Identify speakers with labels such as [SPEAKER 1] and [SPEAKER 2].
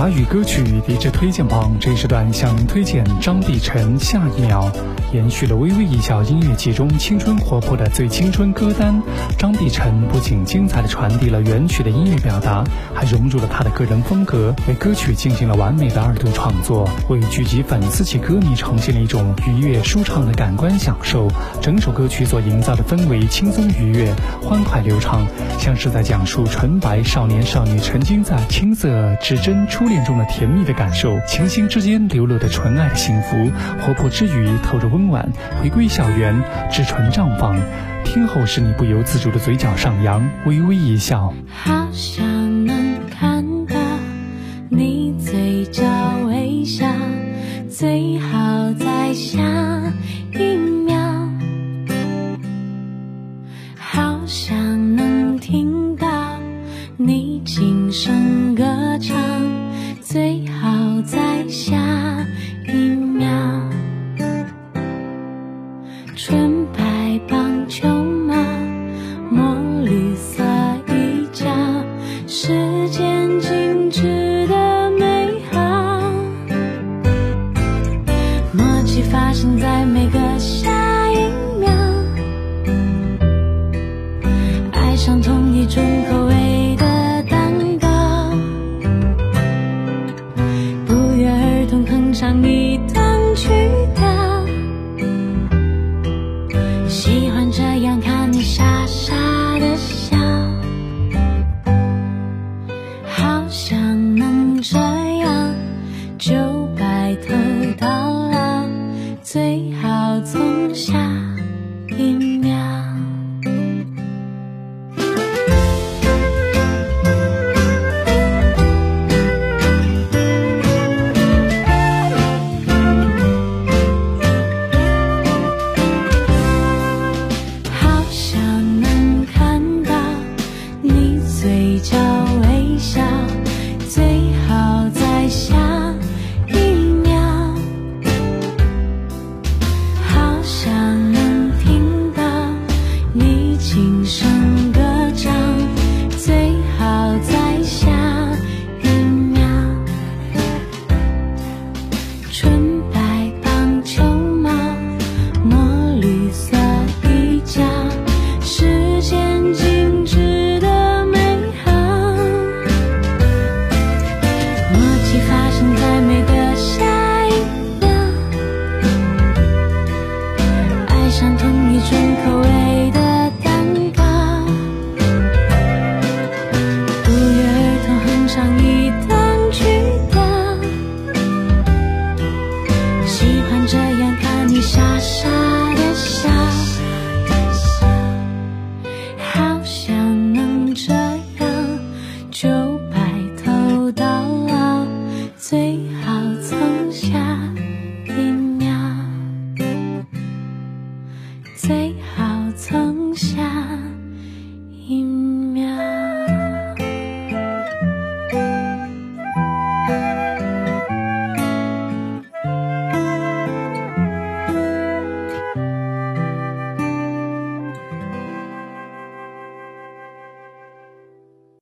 [SPEAKER 1] 华语歌曲励志推荐榜这一时段向您推荐张碧晨《下一秒》，延续了微微一笑音乐季中青春活泼的最青春歌单。张碧晨不仅精彩的传递了原曲的音乐表达，还融入了他的个人风格，为歌曲进行了完美的二度创作，为聚集粉丝及歌迷呈现了一种愉悦舒畅的感官享受。整首歌曲所营造的氛围轻松愉悦、欢快流畅，像是在讲述纯白少年少女沉浸在青涩至真初恋中的甜蜜的感受，情心之间流露的纯爱的幸福，活泼之余透着温婉。回归校园，至纯绽放，听后使你不由自主的嘴角上扬，微微一笑。
[SPEAKER 2] 好想能看到你嘴角微笑，最好在下一秒。好想能听到你轻声歌唱，最好在下一秒。纯白棒球帽，墨绿色衣角，时间静止的美好，默契发生在每个下一秒，爱上同一种口去的。喜欢这样看你傻傻的笑，好想能这样就白头到老，最好从下。在每个夏。最好从下一秒。